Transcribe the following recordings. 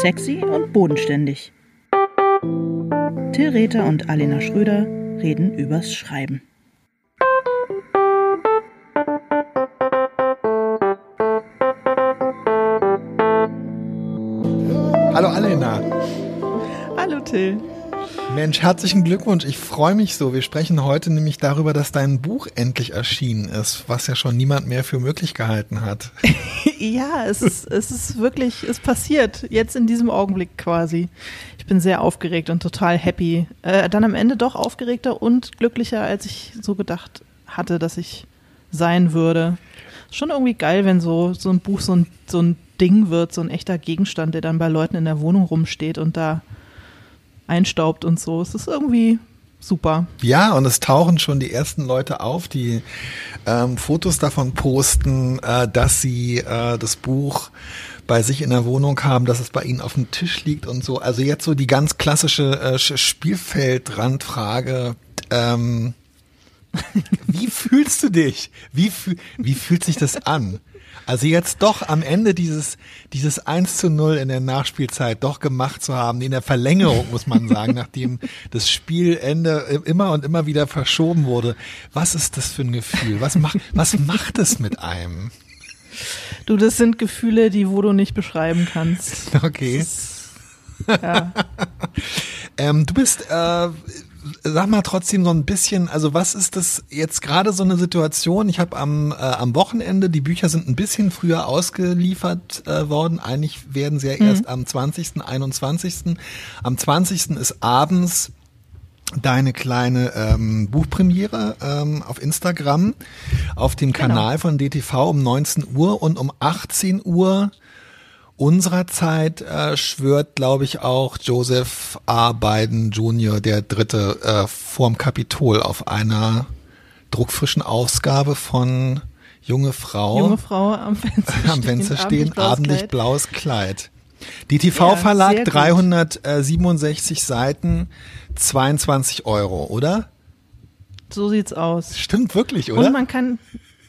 Sexy und bodenständig. Till Rether und Alena Schröder reden übers Schreiben. Hallo Alena. Hallo Till. Mensch, herzlichen Glückwunsch. Ich freue mich so. Wir sprechen heute nämlich darüber, dass dein Buch endlich erschienen ist, was ja schon niemand mehr für möglich gehalten hat. ja, es ist, es ist wirklich, es passiert jetzt in diesem Augenblick quasi. Ich bin sehr aufgeregt und total happy. Äh, dann am Ende doch aufgeregter und glücklicher, als ich so gedacht hatte, dass ich sein würde. Schon irgendwie geil, wenn so, so ein Buch so ein, so ein Ding wird, so ein echter Gegenstand, der dann bei Leuten in der Wohnung rumsteht und da einstaubt und so. Es ist irgendwie super. Ja, und es tauchen schon die ersten Leute auf, die ähm, Fotos davon posten, äh, dass sie äh, das Buch bei sich in der Wohnung haben, dass es bei ihnen auf dem Tisch liegt und so. Also jetzt so die ganz klassische äh, Spielfeldrandfrage. Ähm, wie fühlst du dich? Wie, wie fühlt sich das an? Also jetzt doch am Ende dieses, dieses 1 zu 0 in der Nachspielzeit doch gemacht zu haben, in der Verlängerung muss man sagen, nachdem das Spielende immer und immer wieder verschoben wurde. Was ist das für ein Gefühl? Was macht, was macht es mit einem? Du, das sind Gefühle, die wo du nicht beschreiben kannst. Okay. Ist, ja. ähm, du bist äh, sag mal trotzdem so ein bisschen, also was ist das jetzt gerade so eine Situation? Ich habe am, äh, am Wochenende, die Bücher sind ein bisschen früher ausgeliefert äh, worden. Eigentlich werden sie ja mhm. erst am 20., 21. Am 20. ist abends deine kleine ähm, Buchpremiere ähm, auf Instagram auf dem genau. Kanal von DTV um 19 Uhr und um 18 Uhr unserer Zeit äh, schwört, glaube ich, auch Joseph A. Biden Jr., der Dritte, äh, vorm Kapitol auf einer druckfrischen Ausgabe von Junge Frau. Junge Frau am Fenster stehen, am Fenster stehen abendlich blaues Kleid. Die TV-Verlag, ja, 367 Seiten, 22 Euro, oder? So sieht's aus. Stimmt wirklich, oder? Und man kann,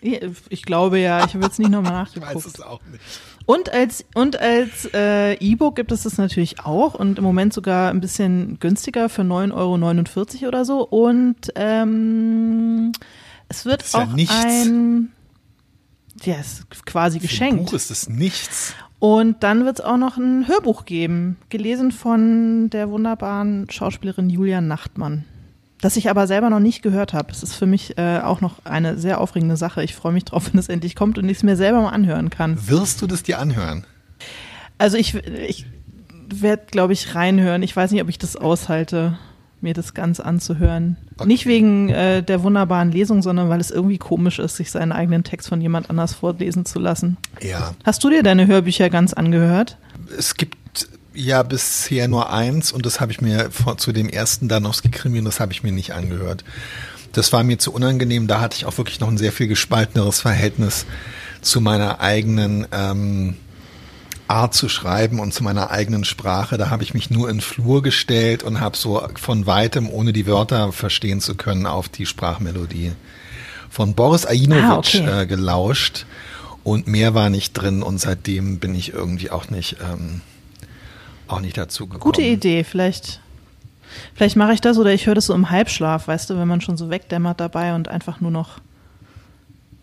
ich glaube ja, ich habe jetzt nicht nochmal nachgeguckt. Ich weiß es auch nicht. Und als, und als äh, E-Book gibt es das natürlich auch und im Moment sogar ein bisschen günstiger für 9,49 Euro oder so. Und ähm, es wird auch ja ein ja, ist quasi für geschenkt. Ein Buch ist es nichts. Und dann wird es auch noch ein Hörbuch geben, gelesen von der wunderbaren Schauspielerin Julia Nachtmann das ich aber selber noch nicht gehört habe. Es ist für mich äh, auch noch eine sehr aufregende Sache. Ich freue mich drauf, wenn es endlich kommt und ich es mir selber mal anhören kann. Wirst du das dir anhören? Also ich, ich werde, glaube ich, reinhören. Ich weiß nicht, ob ich das aushalte, mir das ganz anzuhören. Okay. Nicht wegen äh, der wunderbaren Lesung, sondern weil es irgendwie komisch ist, sich seinen eigenen Text von jemand anders vorlesen zu lassen. Ja. Hast du dir deine Hörbücher ganz angehört? Es gibt ja, bisher nur eins und das habe ich mir vor, zu dem ersten Danowski-Krimi und das habe ich mir nicht angehört. Das war mir zu unangenehm. Da hatte ich auch wirklich noch ein sehr viel gespalteneres Verhältnis zu meiner eigenen ähm, Art zu schreiben und zu meiner eigenen Sprache. Da habe ich mich nur in Flur gestellt und habe so von weitem, ohne die Wörter verstehen zu können, auf die Sprachmelodie von Boris Ajinovic ah, okay. äh, gelauscht. Und mehr war nicht drin und seitdem bin ich irgendwie auch nicht ähm, auch nicht dazu gekommen. Gute Idee, vielleicht. Vielleicht mache ich das oder ich höre das so im Halbschlaf, weißt du, wenn man schon so wegdämmert dabei und einfach nur noch,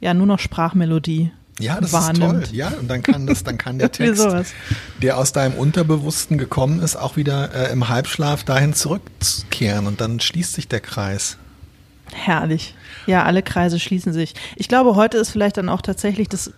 ja, nur noch Sprachmelodie. Ja, das wahrnimmt. ist toll. Ja, und dann kann das, dann kann der Text, der aus deinem Unterbewussten gekommen ist, auch wieder äh, im Halbschlaf dahin zurückkehren und dann schließt sich der Kreis. Herrlich. Ja, alle Kreise schließen sich. Ich glaube, heute ist vielleicht dann auch tatsächlich das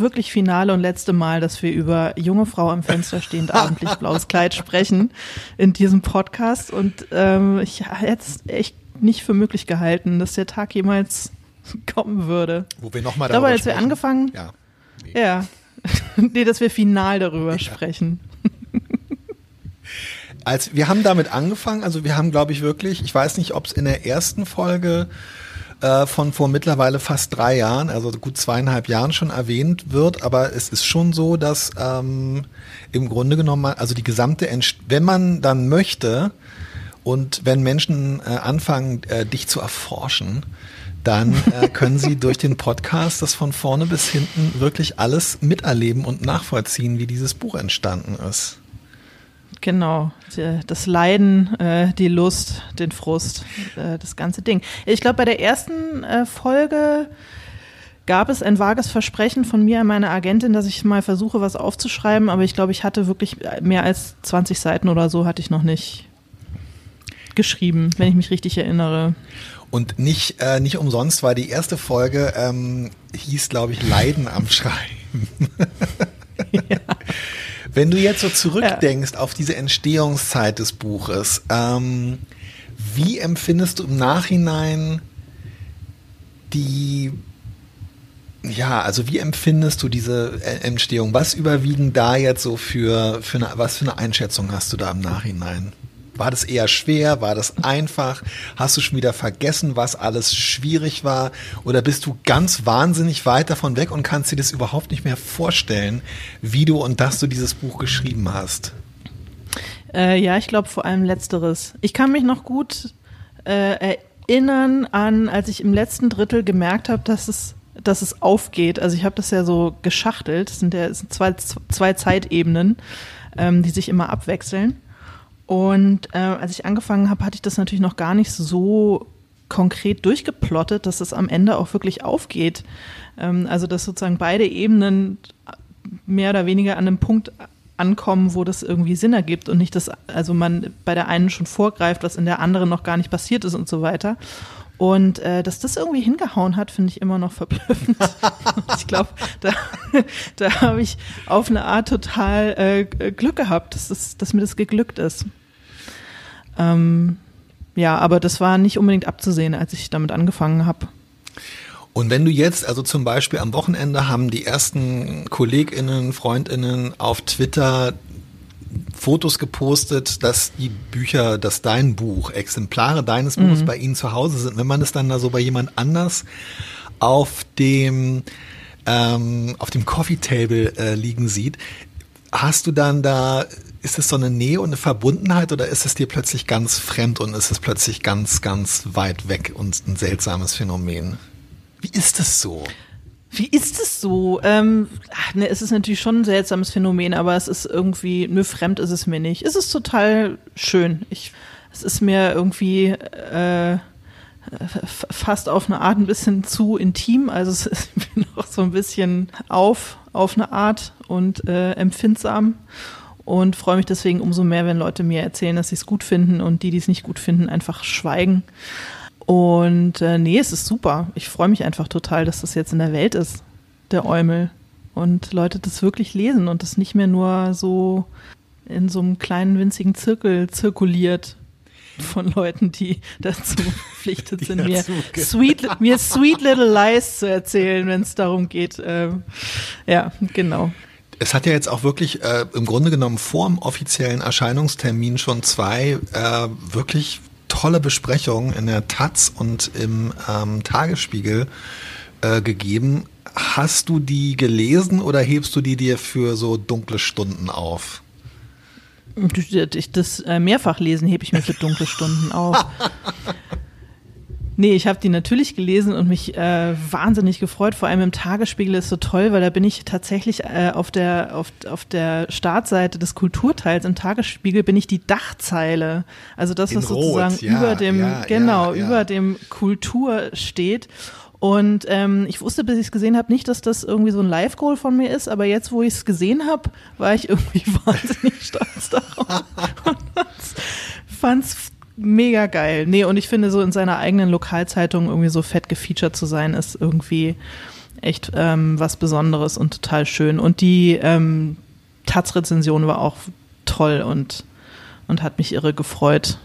wirklich finale und letzte Mal, dass wir über junge Frau am Fenster stehend abendlich blaues Kleid sprechen in diesem Podcast. Und ähm, ich hätte es echt nicht für möglich gehalten, dass der Tag jemals kommen würde. Wo wir nochmal darüber Aber als wir angefangen, ja, nee. ja, nee, dass wir final darüber ja. sprechen. Als wir haben damit angefangen, also wir haben, glaube ich, wirklich, ich weiß nicht, ob es in der ersten Folge äh, von vor mittlerweile fast drei Jahren, also gut zweieinhalb Jahren schon erwähnt wird, aber es ist schon so, dass ähm, im Grunde genommen, also die gesamte, Entst wenn man dann möchte und wenn Menschen äh, anfangen, äh, dich zu erforschen, dann äh, können sie durch den Podcast das von vorne bis hinten wirklich alles miterleben und nachvollziehen, wie dieses Buch entstanden ist. Genau, das Leiden, äh, die Lust, den Frust, äh, das ganze Ding. Ich glaube, bei der ersten äh, Folge gab es ein vages Versprechen von mir an meine Agentin, dass ich mal versuche, was aufzuschreiben, aber ich glaube, ich hatte wirklich mehr als 20 Seiten oder so hatte ich noch nicht geschrieben, wenn ich mich richtig erinnere. Und nicht, äh, nicht umsonst war die erste Folge, ähm, hieß, glaube ich, Leiden am Schreiben. ja. Wenn du jetzt so zurückdenkst ja. auf diese Entstehungszeit des Buches, ähm, wie empfindest du im Nachhinein die, ja, also wie empfindest du diese Entstehung? Was überwiegen da jetzt so für, für eine, was für eine Einschätzung hast du da im Nachhinein? War das eher schwer? War das einfach? Hast du schon wieder vergessen, was alles schwierig war? Oder bist du ganz wahnsinnig weit davon weg und kannst dir das überhaupt nicht mehr vorstellen, wie du und dass du dieses Buch geschrieben hast? Äh, ja, ich glaube vor allem letzteres. Ich kann mich noch gut äh, erinnern an, als ich im letzten Drittel gemerkt habe, dass es dass es aufgeht. Also ich habe das ja so geschachtelt. Es sind ja zwei, zwei Zeitebenen, ähm, die sich immer abwechseln. Und äh, als ich angefangen habe, hatte ich das natürlich noch gar nicht so konkret durchgeplottet, dass es am Ende auch wirklich aufgeht. Ähm, also dass sozusagen beide Ebenen mehr oder weniger an einem Punkt ankommen, wo das irgendwie Sinn ergibt und nicht, dass also man bei der einen schon vorgreift, was in der anderen noch gar nicht passiert ist und so weiter. Und äh, dass das irgendwie hingehauen hat, finde ich immer noch verblüffend. ich glaube, da, da habe ich auf eine Art total äh, Glück gehabt, dass, das, dass mir das geglückt ist. Ähm, ja, aber das war nicht unbedingt abzusehen, als ich damit angefangen habe. Und wenn du jetzt, also zum Beispiel am Wochenende haben die ersten KollegInnen, FreundInnen auf Twitter Fotos gepostet, dass die Bücher, dass dein Buch, Exemplare deines Buches mhm. bei ihnen zu Hause sind. Wenn man das dann da so bei jemand anders auf dem ähm, auf dem Coffee Table äh, liegen sieht, hast du dann da ist es so eine Nähe und eine Verbundenheit oder ist es dir plötzlich ganz fremd und ist es plötzlich ganz, ganz weit weg und ein seltsames Phänomen? Wie ist es so? Wie ist es so? Ähm, ach, ne, es ist natürlich schon ein seltsames Phänomen, aber es ist irgendwie, nö, fremd ist es mir nicht. Es ist total schön. Ich, es ist mir irgendwie äh, fast auf eine Art ein bisschen zu intim. Also es ist mir noch so ein bisschen auf, auf eine Art und äh, empfindsam und freue mich deswegen umso mehr, wenn Leute mir erzählen, dass sie es gut finden und die, die es nicht gut finden, einfach schweigen. Und äh, nee, es ist super. Ich freue mich einfach total, dass das jetzt in der Welt ist, der Eumel. Und Leute das wirklich lesen und das nicht mehr nur so in so einem kleinen winzigen Zirkel zirkuliert von Leuten, die dazu verpflichtet sind, mir sweet, mir sweet little lies zu erzählen, wenn es darum geht. Ähm, ja, genau. Es hat ja jetzt auch wirklich äh, im Grunde genommen vor dem offiziellen Erscheinungstermin schon zwei äh, wirklich tolle Besprechungen in der Taz und im ähm, Tagesspiegel äh, gegeben. Hast du die gelesen oder hebst du die dir für so dunkle Stunden auf? Das äh, mehrfach lesen hebe ich mir für dunkle Stunden auf. Nee, ich habe die natürlich gelesen und mich äh, wahnsinnig gefreut. Vor allem im Tagesspiegel ist so toll, weil da bin ich tatsächlich äh, auf der auf, auf der Startseite des Kulturteils im Tagesspiegel bin ich die Dachzeile, also das was Rot, sozusagen ja, über dem ja, genau ja, über dem Kultur steht. Und ähm, ich wusste, bis ich es gesehen habe, nicht, dass das irgendwie so ein Live-Goal von mir ist, aber jetzt, wo ich es gesehen habe, war ich irgendwie wahnsinnig stolz darauf. und fand's mega geil. Nee, und ich finde, so in seiner eigenen Lokalzeitung irgendwie so fett gefeatured zu sein, ist irgendwie echt ähm, was Besonderes und total schön. Und die ähm, Taz-Rezension war auch toll und, und hat mich irre gefreut.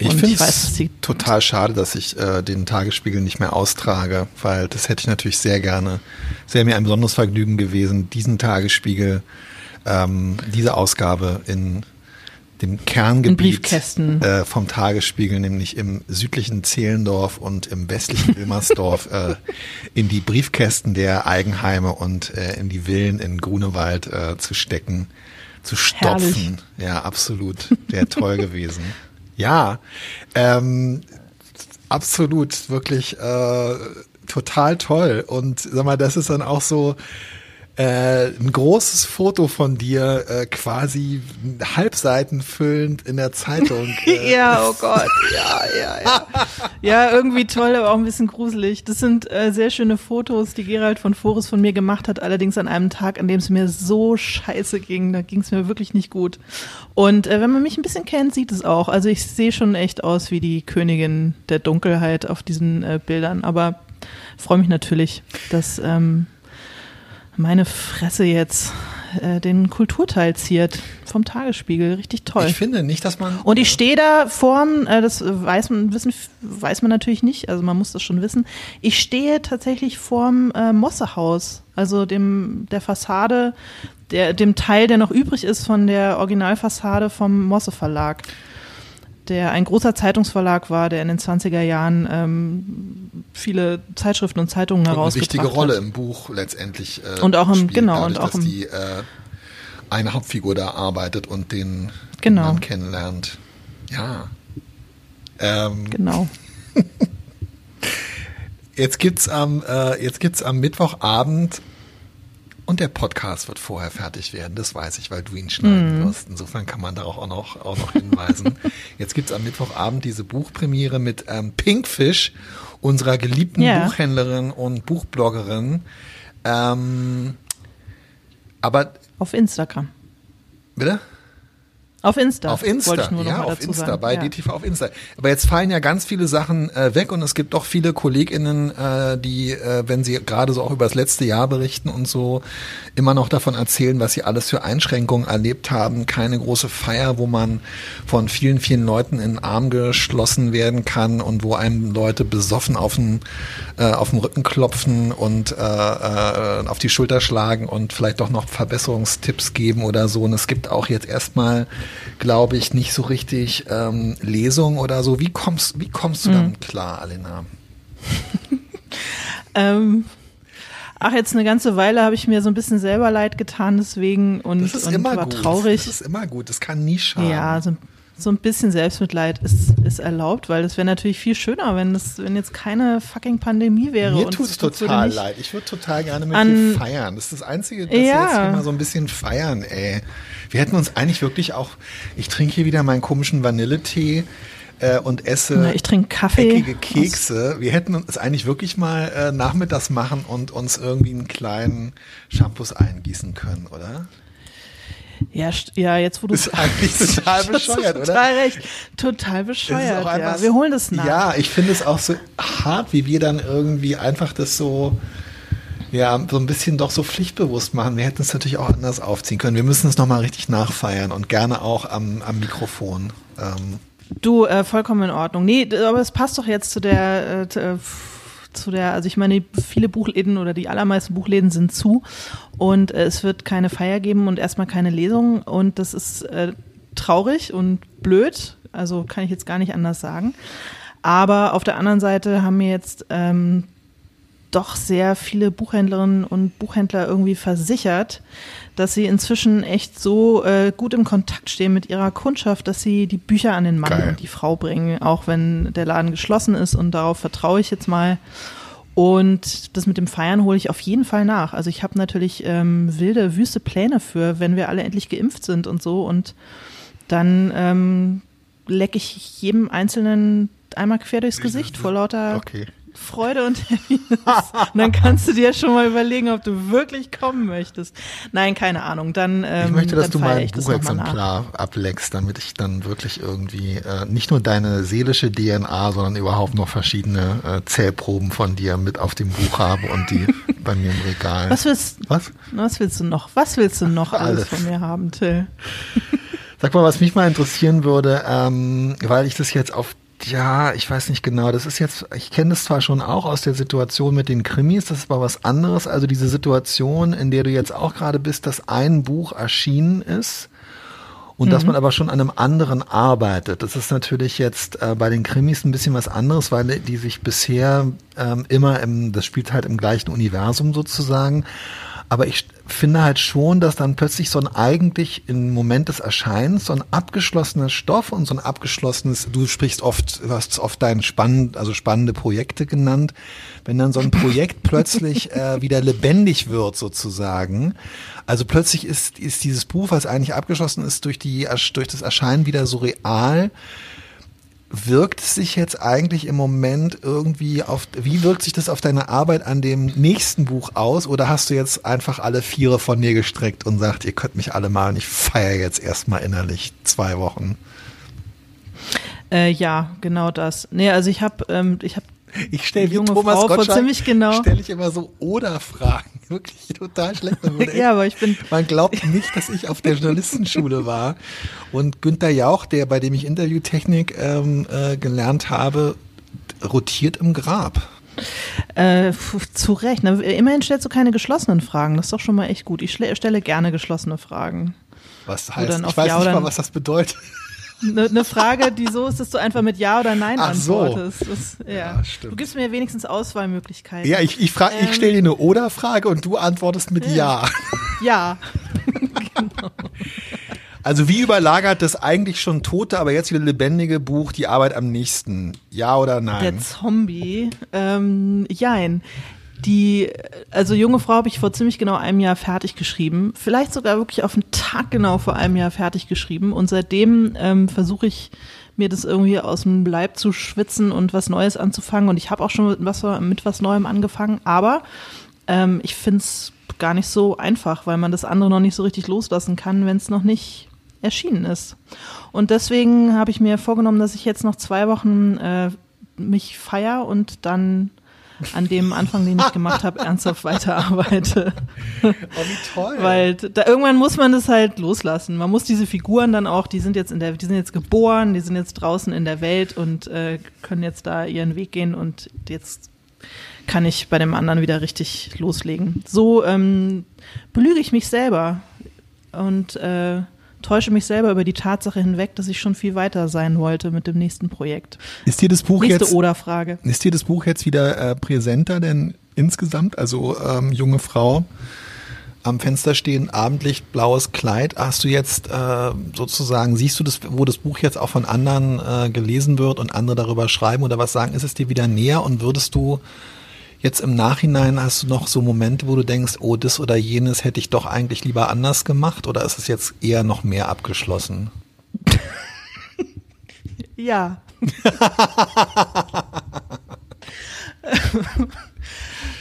Ich finde es total schade, dass ich äh, den Tagesspiegel nicht mehr austrage, weil das hätte ich natürlich sehr gerne. Sehr mir ein besonderes Vergnügen gewesen, diesen Tagesspiegel, ähm, diese Ausgabe in dem Kerngebiet äh, vom Tagesspiegel, nämlich im südlichen Zehlendorf und im westlichen Wilmersdorf, äh, in die Briefkästen der Eigenheime und äh, in die Villen in Grunewald äh, zu stecken, zu stopfen. Herrlich. Ja, absolut. Wäre toll gewesen. Ja, ähm, absolut, wirklich äh, total toll. Und sag mal, das ist dann auch so, äh, ein großes Foto von dir äh, quasi halbseitenfüllend in der Zeitung. Äh. ja, oh Gott, ja, ja, ja. ja, irgendwie toll, aber auch ein bisschen gruselig. Das sind äh, sehr schöne Fotos, die Gerald von Forus von mir gemacht hat, allerdings an einem Tag, an dem es mir so scheiße ging. Da ging es mir wirklich nicht gut. Und äh, wenn man mich ein bisschen kennt, sieht es auch. Also ich sehe schon echt aus wie die Königin der Dunkelheit auf diesen äh, Bildern, aber freue mich natürlich, dass ähm, meine Fresse jetzt äh, den Kulturteil ziert vom Tagesspiegel. Richtig toll. Ich finde nicht, dass man. Und ich stehe da vorm, äh, das weiß man, wissen, weiß man natürlich nicht, also man muss das schon wissen. Ich stehe tatsächlich vorm äh, Mossehaus, also dem, der Fassade, der, dem Teil, der noch übrig ist von der Originalfassade vom Mosse Verlag der ein großer Zeitungsverlag war, der in den 20er Jahren ähm, viele Zeitschriften und Zeitungen und herausgebracht hat. Eine wichtige Rolle im Buch letztendlich. Äh, und auch im, spielt, genau, dadurch, und auch dass im, die äh, eine Hauptfigur da arbeitet und den, genau. Mann kennenlernt. Ja. Ähm, genau. jetzt gibt's am äh, jetzt gibt's am Mittwochabend und der Podcast wird vorher fertig werden, das weiß ich, weil du ihn schneiden mm. wirst. Insofern kann man darauf auch noch, auch noch hinweisen. Jetzt gibt's am Mittwochabend diese Buchpremiere mit ähm, Pinkfish, unserer geliebten yeah. Buchhändlerin und Buchbloggerin. Ähm, aber auf Instagram. Bitte? Auf Insta. Auf Insta, ja, auf Insta, sagen. bei ja. DTV auf Insta. Aber jetzt fallen ja ganz viele Sachen äh, weg und es gibt doch viele KollegInnen, äh, die, äh, wenn sie gerade so auch über das letzte Jahr berichten und so, immer noch davon erzählen, was sie alles für Einschränkungen erlebt haben. Keine große Feier, wo man von vielen, vielen Leuten in den Arm geschlossen werden kann und wo einem Leute besoffen auf den, äh, auf den Rücken klopfen und äh, äh, auf die Schulter schlagen und vielleicht doch noch Verbesserungstipps geben oder so. Und es gibt auch jetzt erstmal glaube ich, nicht so richtig ähm, Lesung oder so. Wie kommst, wie kommst du mhm. damit klar, Alena? ähm, ach, jetzt eine ganze Weile habe ich mir so ein bisschen selber leid getan deswegen und, das ist und immer war gut. traurig. Das ist immer gut, das kann nie schaden. Ja, so, so ein bisschen Selbstmitleid ist, ist erlaubt, weil es wäre natürlich viel schöner, wenn das, wenn jetzt keine fucking Pandemie wäre. Mir tut es total leid. Ich würde total gerne mit dir feiern. Das ist das Einzige, dass ja. wir jetzt hier mal so ein bisschen feiern, ey. Wir hätten uns eigentlich wirklich auch, ich trinke hier wieder meinen komischen Vanilletee äh, und esse Na, ich trinke Kaffee. eckige Kekse. Wir hätten uns eigentlich wirklich mal äh, nachmittags machen und uns irgendwie einen kleinen Shampoos eingießen können, oder? Ja, ja, jetzt wo du ist eigentlich total bescheuert, oder? Total recht, total bescheuert. Ja. Wir holen das nach. Ja, ich finde es auch so hart, wie wir dann irgendwie einfach das so ja, so ein bisschen doch so pflichtbewusst machen. Wir hätten es natürlich auch anders aufziehen können. Wir müssen es nochmal richtig nachfeiern und gerne auch am, am Mikrofon. Ähm. Du, äh, vollkommen in Ordnung. Nee, aber es passt doch jetzt zu der, äh, äh zu der, also ich meine, viele Buchläden oder die allermeisten Buchläden sind zu und äh, es wird keine Feier geben und erstmal keine Lesung und das ist äh, traurig und blöd, also kann ich jetzt gar nicht anders sagen. Aber auf der anderen Seite haben mir jetzt ähm, doch sehr viele Buchhändlerinnen und Buchhändler irgendwie versichert, dass sie inzwischen echt so äh, gut im Kontakt stehen mit ihrer Kundschaft, dass sie die Bücher an den Mann Geil. und die Frau bringen, auch wenn der Laden geschlossen ist und darauf vertraue ich jetzt mal. Und das mit dem Feiern hole ich auf jeden Fall nach. Also ich habe natürlich ähm, wilde, wüste Pläne für, wenn wir alle endlich geimpft sind und so. Und dann ähm, lecke ich jedem Einzelnen einmal quer durchs Gesicht vor lauter okay. Freude und Happiness. und dann kannst du dir schon mal überlegen, ob du wirklich kommen möchtest. Nein, keine Ahnung. Dann ähm, Ich möchte, dass du mal ein Buchexemplar ableckst, damit ich dann wirklich irgendwie äh, nicht nur deine seelische DNA, sondern überhaupt noch verschiedene äh, Zählproben von dir mit auf dem Buch habe und die bei mir im Regal. Was willst, was? was willst du noch? Was willst du noch alles, alles von mir haben, Till? Sag mal, was mich mal interessieren würde, ähm, weil ich das jetzt auf ja, ich weiß nicht genau. Das ist jetzt, ich kenne das zwar schon auch aus der Situation mit den Krimis, das ist aber was anderes. Also diese Situation, in der du jetzt auch gerade bist, dass ein Buch erschienen ist und mhm. dass man aber schon an einem anderen arbeitet. Das ist natürlich jetzt äh, bei den Krimis ein bisschen was anderes, weil die sich bisher ähm, immer im, das spielt halt im gleichen Universum sozusagen. Aber ich finde halt schon, dass dann plötzlich so ein eigentlich im Moment des Erscheinens so ein abgeschlossener Stoff und so ein abgeschlossenes, du sprichst oft, du hast oft dein spannend, also spannende Projekte genannt, wenn dann so ein Projekt plötzlich äh, wieder lebendig wird sozusagen. Also plötzlich ist, ist dieses Buch, was eigentlich abgeschlossen ist, durch die, durch das Erscheinen wieder so real wirkt sich jetzt eigentlich im Moment irgendwie auf, wie wirkt sich das auf deine Arbeit an dem nächsten Buch aus? Oder hast du jetzt einfach alle Viere von dir gestreckt und sagt, ihr könnt mich alle mal und ich feiere jetzt erstmal innerlich zwei Wochen? Äh, ja, genau das. Nee, also ich habe ähm, ich habe ich stelle junge Thomas Frau Gottschalk, ziemlich genau. stelle ich immer so Oder-Fragen. Wirklich total schlecht. ja, aber ich bin. Man glaubt nicht, dass ich auf der Journalistenschule war. Und Günther Jauch, der, bei dem ich Interviewtechnik ähm, äh, gelernt habe, rotiert im Grab. Äh, zu Recht. Ne? Immerhin stellst du keine geschlossenen Fragen. Das ist doch schon mal echt gut. Ich stelle gerne geschlossene Fragen. Was heißt, ich weiß ja nicht mal, was das bedeutet eine ne Frage, die so ist, dass du einfach mit Ja oder Nein Ach antwortest. So. Das, ja. ja du gibst mir wenigstens Auswahlmöglichkeiten. Ja, ich, ich, frag, ähm, ich stelle dir eine Oder-Frage und du antwortest mit Ja. Ja. genau. Also wie überlagert das eigentlich schon tote, aber jetzt wieder lebendige Buch die Arbeit am nächsten? Ja oder nein? Der Zombie. Ähm, jein. Die, also junge Frau habe ich vor ziemlich genau einem Jahr fertig geschrieben. Vielleicht sogar wirklich auf den Tag genau vor einem Jahr fertig geschrieben. Und seitdem ähm, versuche ich mir das irgendwie aus dem Leib zu schwitzen und was Neues anzufangen. Und ich habe auch schon mit was, mit was Neuem angefangen. Aber ähm, ich finde es gar nicht so einfach, weil man das andere noch nicht so richtig loslassen kann, wenn es noch nicht erschienen ist. Und deswegen habe ich mir vorgenommen, dass ich jetzt noch zwei Wochen äh, mich feier und dann an dem Anfang, den ich gemacht habe, ernsthaft weiterarbeite. Oh, wie toll. Weil da, irgendwann muss man das halt loslassen. Man muss diese Figuren dann auch, die sind jetzt in der, die sind jetzt geboren, die sind jetzt draußen in der Welt und äh, können jetzt da ihren Weg gehen und jetzt kann ich bei dem anderen wieder richtig loslegen. So ähm, belüge ich mich selber und äh, täusche mich selber über die Tatsache hinweg, dass ich schon viel weiter sein wollte mit dem nächsten Projekt. Ist dir das Buch Nächste jetzt Oder-Frage. Ist dir das Buch jetzt wieder äh, präsenter denn insgesamt? Also ähm, junge Frau am Fenster stehen, Abendlicht, blaues Kleid. Hast du jetzt äh, sozusagen, siehst du das, wo das Buch jetzt auch von anderen äh, gelesen wird und andere darüber schreiben oder was sagen? Ist es dir wieder näher und würdest du Jetzt im Nachhinein hast du noch so Momente, wo du denkst, oh, das oder jenes hätte ich doch eigentlich lieber anders gemacht oder ist es jetzt eher noch mehr abgeschlossen? ja.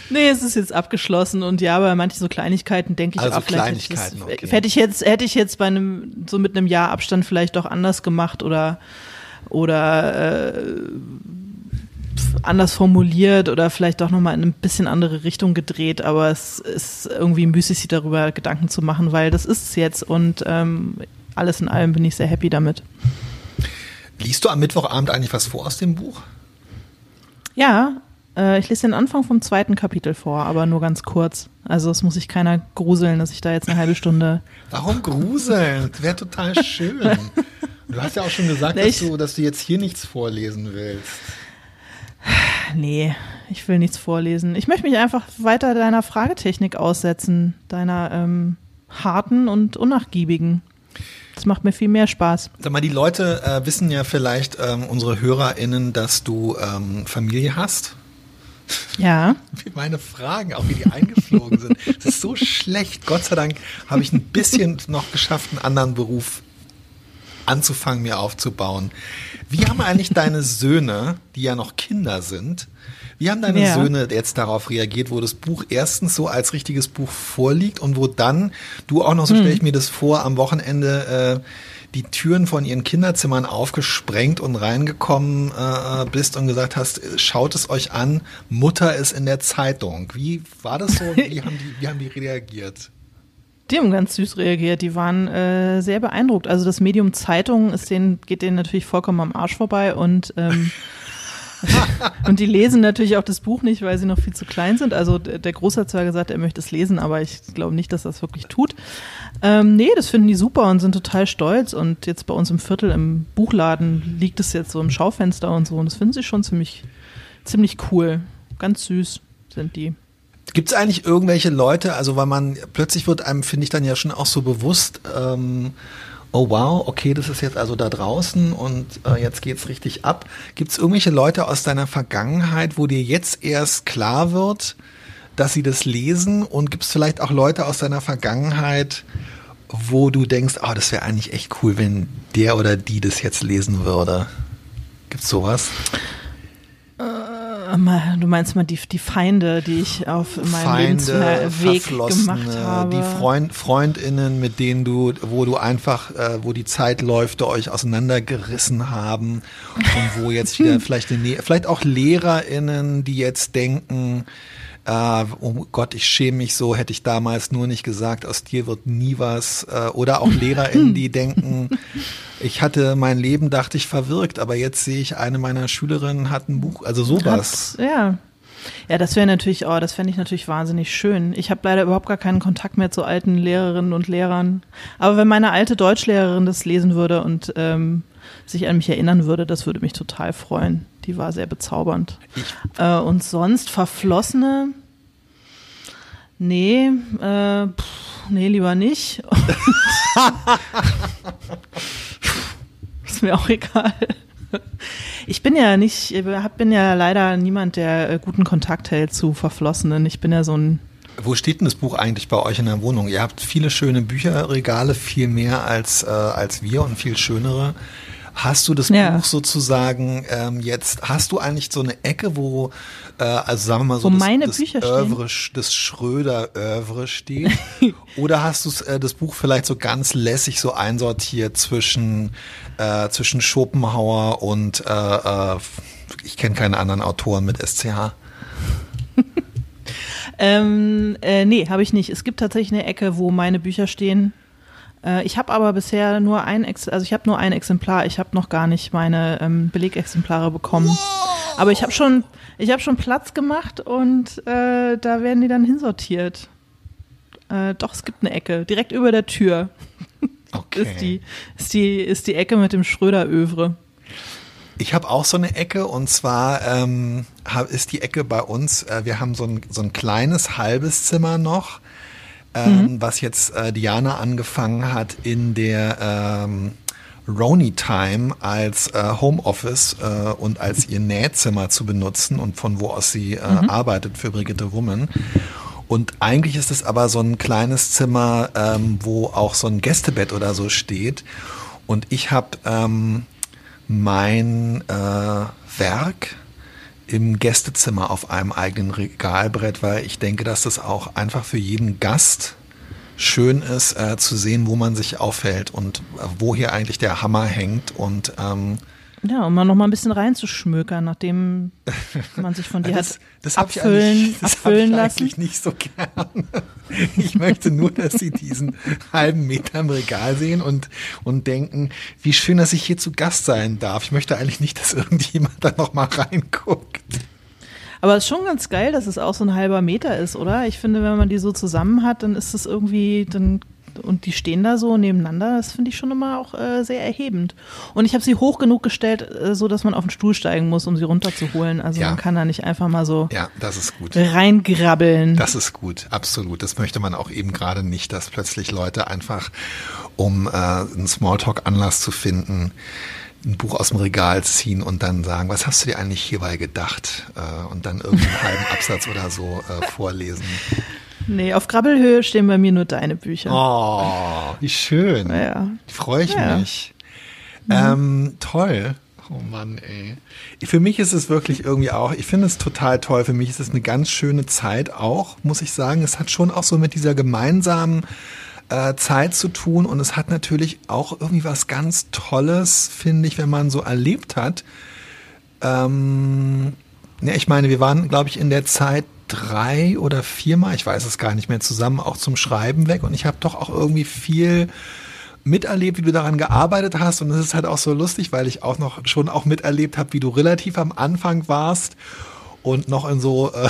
Nee, es ist jetzt abgeschlossen und ja, bei manchen so Kleinigkeiten denke ich also auch vielleicht hätte ich, okay. hätte ich jetzt hätte ich jetzt bei einem so mit einem Jahr Abstand vielleicht doch anders gemacht oder oder äh, anders formuliert oder vielleicht doch nochmal in ein bisschen andere Richtung gedreht, aber es ist irgendwie müßig, sich darüber Gedanken zu machen, weil das ist es jetzt und ähm, alles in allem bin ich sehr happy damit. Liest du am Mittwochabend eigentlich was vor aus dem Buch? Ja, äh, ich lese den Anfang vom zweiten Kapitel vor, aber nur ganz kurz. Also es muss sich keiner gruseln, dass ich da jetzt eine halbe Stunde. Warum gruseln? Wäre total schön. Du hast ja auch schon gesagt, dass du, dass du jetzt hier nichts vorlesen willst. Nee, ich will nichts vorlesen. Ich möchte mich einfach weiter deiner Fragetechnik aussetzen, deiner ähm, harten und unnachgiebigen. Das macht mir viel mehr Spaß. Sag mal, die Leute äh, wissen ja vielleicht, ähm, unsere HörerInnen, dass du ähm, Familie hast. Ja. Wie meine Fragen, auch wie die eingeflogen sind. Es ist so schlecht. Gott sei Dank habe ich ein bisschen noch geschafft, einen anderen Beruf anzufangen, mir aufzubauen. Wie haben eigentlich deine Söhne, die ja noch Kinder sind, wie haben deine ja. Söhne jetzt darauf reagiert, wo das Buch erstens so als richtiges Buch vorliegt und wo dann du auch noch, so hm. stelle ich mir das vor, am Wochenende äh, die Türen von ihren Kinderzimmern aufgesprengt und reingekommen äh, bist und gesagt hast, schaut es euch an, Mutter ist in der Zeitung. Wie war das so? Wie haben die, wie haben die reagiert? Die haben ganz süß reagiert. Die waren äh, sehr beeindruckt. Also das Medium Zeitung ist denen, geht denen natürlich vollkommen am Arsch vorbei und ähm, und die lesen natürlich auch das Buch nicht, weil sie noch viel zu klein sind. Also der Große hat zwar gesagt, er möchte es lesen, aber ich glaube nicht, dass er es wirklich tut. Ähm, nee, das finden die super und sind total stolz. Und jetzt bei uns im Viertel im Buchladen liegt es jetzt so im Schaufenster und so. Und das finden sie schon ziemlich, ziemlich cool. Ganz süß sind die. Gibt es eigentlich irgendwelche Leute, also weil man plötzlich wird einem, finde ich, dann ja schon auch so bewusst, ähm, oh wow, okay, das ist jetzt also da draußen und äh, jetzt geht's richtig ab. Gibt es irgendwelche Leute aus deiner Vergangenheit, wo dir jetzt erst klar wird, dass sie das lesen? Und gibt es vielleicht auch Leute aus deiner Vergangenheit, wo du denkst, oh, das wäre eigentlich echt cool, wenn der oder die das jetzt lesen würde? Gibt's sowas? Du meinst mal die, die Feinde, die ich auf meinem Feinde, Lebensweg gemacht habe. Die Freund, Freundinnen, mit denen du, wo du einfach, äh, wo die Zeitläufe euch auseinandergerissen haben und wo jetzt wieder vielleicht, eine, vielleicht auch LehrerInnen, die jetzt denken, äh, oh Gott, ich schäme mich so, hätte ich damals nur nicht gesagt, aus dir wird nie was. Äh, oder auch LehrerInnen, die denken, ich hatte mein Leben, dachte ich, verwirkt, aber jetzt sehe ich, eine meiner Schülerinnen hat ein Buch, also sowas. Hat, ja. Ja, das wäre natürlich, oh, das fände ich natürlich wahnsinnig schön. Ich habe leider überhaupt gar keinen Kontakt mehr zu alten Lehrerinnen und Lehrern. Aber wenn meine alte Deutschlehrerin das lesen würde und ähm, sich an mich erinnern würde, das würde mich total freuen. Die war sehr bezaubernd. Äh, und sonst Verflossene, nee, äh, pff, nee, lieber nicht. ist mir auch egal. Ich bin ja nicht, bin ja leider niemand, der äh, guten Kontakt hält zu Verflossenen. Ich bin ja so ein. Wo steht denn das Buch eigentlich bei euch in der Wohnung? Ihr habt viele schöne Bücherregale, viel mehr als, äh, als wir und viel schönere. Hast du das ja. Buch sozusagen ähm, jetzt, hast du eigentlich so eine Ecke, wo, äh, also sagen wir mal so, wo das, meine das, Bücher Oeuvre, das Schröder-Oeuvre steht? Oder hast du äh, das Buch vielleicht so ganz lässig so einsortiert zwischen, äh, zwischen Schopenhauer und äh, äh, ich kenne keine anderen Autoren mit SCH? ähm, äh, nee, habe ich nicht. Es gibt tatsächlich eine Ecke, wo meine Bücher stehen. Äh, ich habe aber bisher nur ein, Ex also ich habe nur ein Exemplar. Ich habe noch gar nicht meine ähm, Belegexemplare bekommen. Wow. Aber ich habe schon, ich habe schon Platz gemacht und äh, da werden die dann hinsortiert. Äh, doch, es gibt eine Ecke direkt über der Tür. Okay. ist die, ist die, ist die Ecke mit dem Schröder-Övre. Ich habe auch so eine Ecke und zwar ähm, ist die Ecke bei uns, äh, wir haben so ein, so ein kleines halbes Zimmer noch ähm, mhm. was jetzt äh, Diana angefangen hat in der ähm, Roni Time als äh, Homeoffice äh, und als ihr Nähzimmer zu benutzen und von wo aus sie äh, mhm. arbeitet für Brigitte Woman. Und eigentlich ist es aber so ein kleines Zimmer, ähm, wo auch so ein Gästebett oder so steht. Und ich habe ähm, mein äh, Werk im Gästezimmer auf einem eigenen Regalbrett, weil ich denke, dass das auch einfach für jeden Gast schön ist, äh, zu sehen, wo man sich aufhält und äh, wo hier eigentlich der Hammer hängt. Und ähm, ja, um mal noch mal ein bisschen reinzuschmökern, nachdem man sich von dir das, hat das abfüllen, das abfüllen ich lassen. eigentlich nicht so gern. Ich möchte nur, dass sie diesen halben Meter im Regal sehen und, und denken, wie schön, dass ich hier zu Gast sein darf. Ich möchte eigentlich nicht, dass irgendjemand da noch mal reinguckt. Aber es ist schon ganz geil, dass es auch so ein halber Meter ist, oder? Ich finde, wenn man die so zusammen hat, dann ist es irgendwie, dann und die stehen da so nebeneinander, das finde ich schon immer auch äh, sehr erhebend. Und ich habe sie hoch genug gestellt, äh, so dass man auf den Stuhl steigen muss, um sie runterzuholen. Also ja. man kann da nicht einfach mal so ja, das ist gut. reingrabbeln. Das ist gut, absolut. Das möchte man auch eben gerade nicht, dass plötzlich Leute einfach, um äh, einen Smalltalk-Anlass zu finden, ein Buch aus dem Regal ziehen und dann sagen, was hast du dir eigentlich hierbei gedacht? Äh, und dann irgendeinen halben Absatz oder so äh, vorlesen. Nee, auf Krabbelhöhe stehen bei mir nur deine Bücher. Oh, wie schön. Ja. Freue ich ja. mich. Mhm. Ähm, toll. Oh Mann, ey. Für mich ist es wirklich irgendwie auch, ich finde es total toll. Für mich ist es eine ganz schöne Zeit auch, muss ich sagen. Es hat schon auch so mit dieser gemeinsamen äh, Zeit zu tun und es hat natürlich auch irgendwie was ganz Tolles, finde ich, wenn man so erlebt hat. Ähm, ja, ich meine, wir waren, glaube ich, in der Zeit drei oder viermal, ich weiß es gar nicht mehr, zusammen auch zum Schreiben weg und ich habe doch auch irgendwie viel miterlebt, wie du daran gearbeitet hast und es ist halt auch so lustig, weil ich auch noch schon auch miterlebt habe, wie du relativ am Anfang warst und noch in so äh,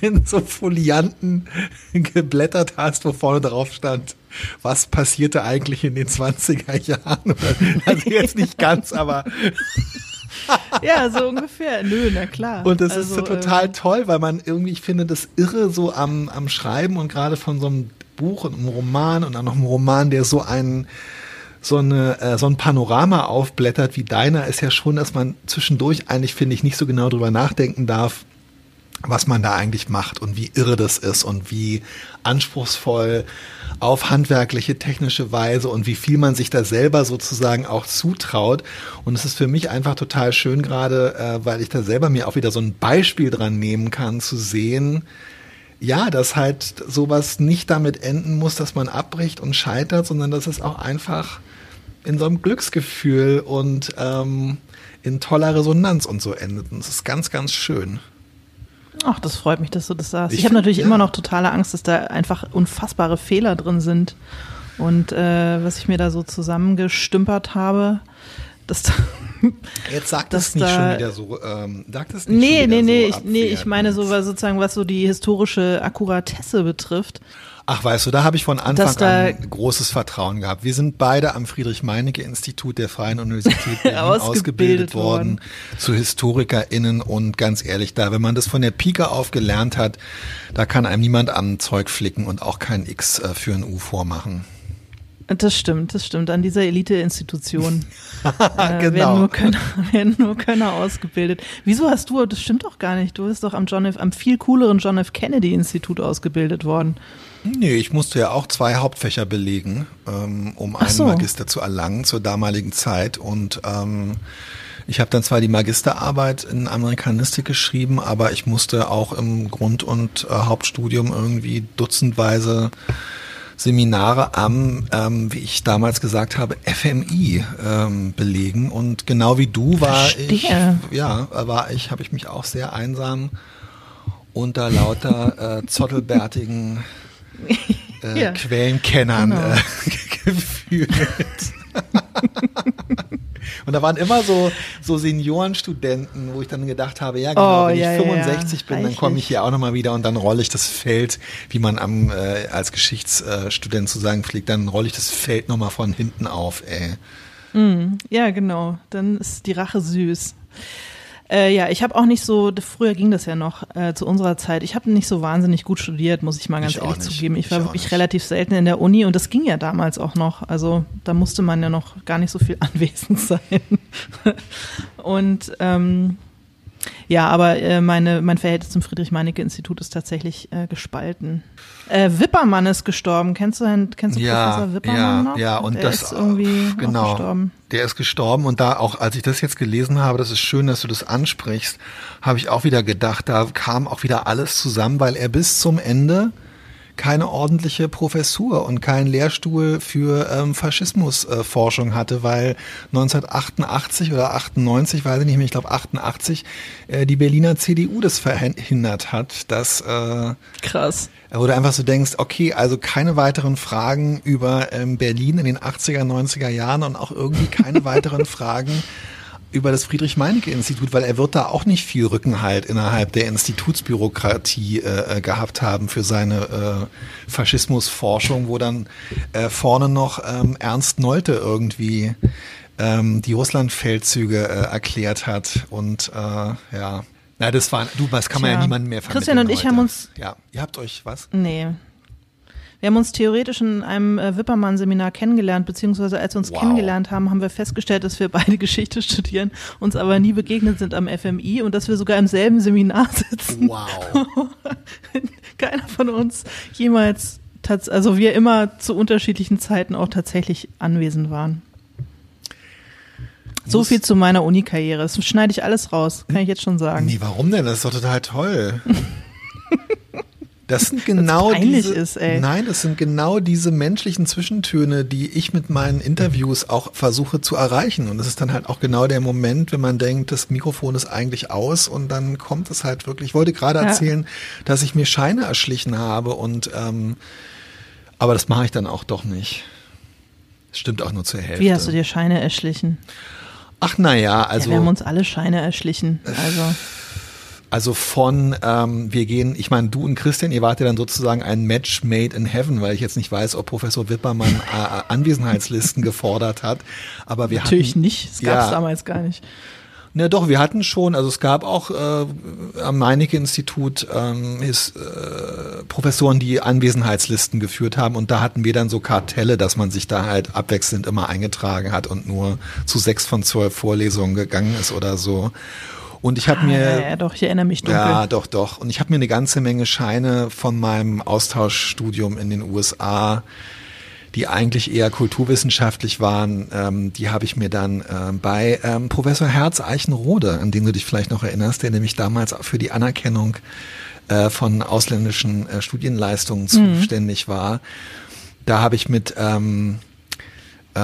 in so Folianten geblättert hast, wo vorne drauf stand, was passierte eigentlich in den 20er Jahren. Also jetzt nicht ganz, aber ja, so ungefähr. Nö, na klar. Und das also, ist so total äh, toll, weil man irgendwie, ich finde das irre so am, am Schreiben und gerade von so einem Buch und einem Roman und dann noch einem Roman, der so einen so, eine, äh, so ein Panorama aufblättert wie deiner, ist ja schon, dass man zwischendurch eigentlich, finde ich, nicht so genau drüber nachdenken darf, was man da eigentlich macht und wie irre das ist und wie anspruchsvoll auf handwerkliche, technische Weise und wie viel man sich da selber sozusagen auch zutraut. Und es ist für mich einfach total schön gerade, äh, weil ich da selber mir auch wieder so ein Beispiel dran nehmen kann, zu sehen, ja, dass halt sowas nicht damit enden muss, dass man abbricht und scheitert, sondern dass es auch einfach in so einem Glücksgefühl und ähm, in toller Resonanz und so endet. Und es ist ganz, ganz schön. Ach, das freut mich, dass du das sagst. Ich, ich habe natürlich ja. immer noch totale Angst, dass da einfach unfassbare Fehler drin sind. Und äh, was ich mir da so zusammengestümpert habe, dass da Jetzt sagt das nicht da, schon wieder so. Ähm, sagt das nicht nee, nee, nee, so ich, nee, ich meine so, sozusagen, was so die historische Akkuratesse betrifft. Ach, weißt du, da habe ich von Anfang an großes Vertrauen gehabt. Wir sind beide am Friedrich-Meinecke-Institut der Freien Universität Berlin ausgebildet, ausgebildet worden, worden zu HistorikerInnen und ganz ehrlich, da, wenn man das von der Pike auf gelernt hat, da kann einem niemand am Zeug flicken und auch kein X äh, für ein U vormachen. Das stimmt, das stimmt. An dieser Elite-Institution äh, genau. werden, nur Könner, werden nur Könner ausgebildet. Wieso hast du, das stimmt doch gar nicht, du bist doch am, John F., am viel cooleren John F. Kennedy-Institut ausgebildet worden. Nee, ich musste ja auch zwei Hauptfächer belegen, ähm, um einen so. Magister zu erlangen zur damaligen Zeit. Und ähm, ich habe dann zwar die Magisterarbeit in Amerikanistik geschrieben, aber ich musste auch im Grund- und äh, Hauptstudium irgendwie dutzendweise Seminare am, ähm, wie ich damals gesagt habe, FMI ähm, belegen. Und genau wie du war Verstehe. ich, ja, war ich, habe ich mich auch sehr einsam unter lauter äh, zottelbärtigen äh, ja. Quellenkennern genau. äh, gefühlt. Und da waren immer so, so Seniorenstudenten, wo ich dann gedacht habe, ja genau, oh, wenn ja, ich 65 ja, bin, dann komme ich hier auch nochmal wieder und dann rolle ich das Feld, wie man am, äh, als Geschichtsstudent zu sagen pflegt, dann rolle ich das Feld nochmal von hinten auf, ey. Mm, ja, genau. Dann ist die Rache süß. Äh, ja, ich habe auch nicht so, früher ging das ja noch äh, zu unserer Zeit. Ich habe nicht so wahnsinnig gut studiert, muss ich mal ganz ich ehrlich zugeben. Ich, ich war wirklich nicht. relativ selten in der Uni und das ging ja damals auch noch. Also da musste man ja noch gar nicht so viel anwesend sein. und ähm, ja, aber äh, meine, mein Verhältnis zum Friedrich-Meinecke-Institut ist tatsächlich äh, gespalten. Äh, Wippermann ist gestorben. Kennst du, kennst du ja, Professor Wippermann ja, noch? Ja, und der das ist irgendwie genau, gestorben. Der ist gestorben und da auch, als ich das jetzt gelesen habe, das ist schön, dass du das ansprichst, habe ich auch wieder gedacht, da kam auch wieder alles zusammen, weil er bis zum Ende keine ordentliche Professur und keinen Lehrstuhl für ähm, Faschismusforschung äh, hatte, weil 1988 oder 98, weiß ich nicht mehr, ich glaube 88, äh, die Berliner CDU das verhindert hat, dass äh, krass. Wo du einfach so denkst, okay, also keine weiteren Fragen über ähm, Berlin in den 80er, 90er Jahren und auch irgendwie keine weiteren Fragen über das Friedrich-Meinecke-Institut, weil er wird da auch nicht viel Rückenhalt innerhalb der Institutsbürokratie äh, äh, gehabt haben für seine äh, Faschismusforschung, wo dann äh, vorne noch ähm, Ernst Nolte irgendwie ähm, die Russlandfeldzüge äh, erklärt hat und äh, ja. Na, das war, du, das kann man ja, ja niemandem mehr vermitteln Christian und ich heute. haben uns. Ja, ihr habt euch was? Nee, wir haben uns theoretisch in einem äh, Wippermann-Seminar kennengelernt, beziehungsweise als wir uns wow. kennengelernt haben, haben wir festgestellt, dass wir beide Geschichte studieren, uns aber nie begegnet sind am FMI und dass wir sogar im selben Seminar sitzen. Wow. Keiner von uns jemals, also wir immer zu unterschiedlichen Zeiten auch tatsächlich anwesend waren. So viel zu meiner Uni-Karriere. Das schneide ich alles raus, kann ich jetzt schon sagen. Nee, warum denn? Das ist doch total toll. Das sind genau diese, ist, nein, das sind genau diese menschlichen Zwischentöne, die ich mit meinen Interviews auch versuche zu erreichen. Und es ist dann halt auch genau der Moment, wenn man denkt, das Mikrofon ist eigentlich aus und dann kommt es halt wirklich. Ich wollte gerade erzählen, ja. dass ich mir Scheine erschlichen habe und ähm, aber das mache ich dann auch doch nicht. Das stimmt auch nur zur Hälfte. Wie hast du dir Scheine erschlichen? Ach naja, also. Ja, wir haben uns alle Scheine erschlichen. Also. Also von, ähm, wir gehen, ich meine, du und Christian, ihr wart ja dann sozusagen ein Match made in heaven, weil ich jetzt nicht weiß, ob Professor Wippermann äh, Anwesenheitslisten gefordert hat. Aber wir Natürlich hatten, nicht, das gab es ja, damals gar nicht. Na doch, wir hatten schon, also es gab auch äh, am Meinecke-Institut ähm, äh, Professoren, die Anwesenheitslisten geführt haben und da hatten wir dann so Kartelle, dass man sich da halt abwechselnd immer eingetragen hat und nur zu sechs von zwölf Vorlesungen gegangen ist oder so. Und ich habe Ah, mir ja, ja, doch, ich erinnere mich dunkel. ja, doch, doch. Und ich habe mir eine ganze Menge Scheine von meinem Austauschstudium in den USA, die eigentlich eher kulturwissenschaftlich waren, ähm, die habe ich mir dann ähm, bei ähm, Professor Herz Eichenrode, an den du dich vielleicht noch erinnerst, der nämlich damals für die Anerkennung äh, von ausländischen äh, Studienleistungen zuständig war. Da habe ich mit ähm, äh,